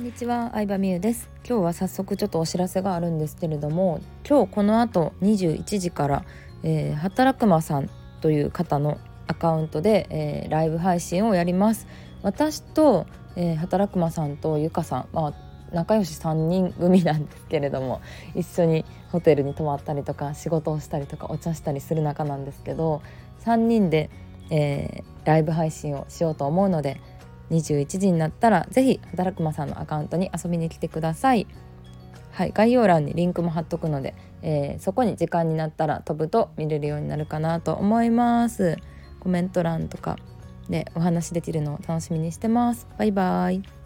んにちは、相葉美優です。今日は早速ちょっとお知らせがあるんですけれども今日この後21時から、えー、働くまさんという方のアカウントで、えー、ライブ配信をやります。私と、えー、働くまさんとゆかさん、まあ、仲良し3人組なんですけれども一緒にホテルに泊まったりとか仕事をしたりとかお茶したりする仲なんですけど3人で、えー、ライブ配信をしようと思うので21時になったら是非働くまさんのアカウントに遊びに来てください。はい、概要欄にリンクも貼っとくので、えー、そこに時間になったら飛ぶと見れるようになるかなと思います。コメント欄とかでお話できるのを楽しみにしてます。バイバイ。